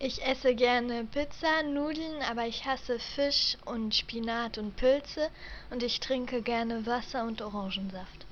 Ich esse gerne Pizza, Nudeln, aber ich hasse Fisch und Spinat und Pilze und ich trinke gerne Wasser und Orangensaft.